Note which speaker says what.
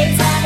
Speaker 1: It's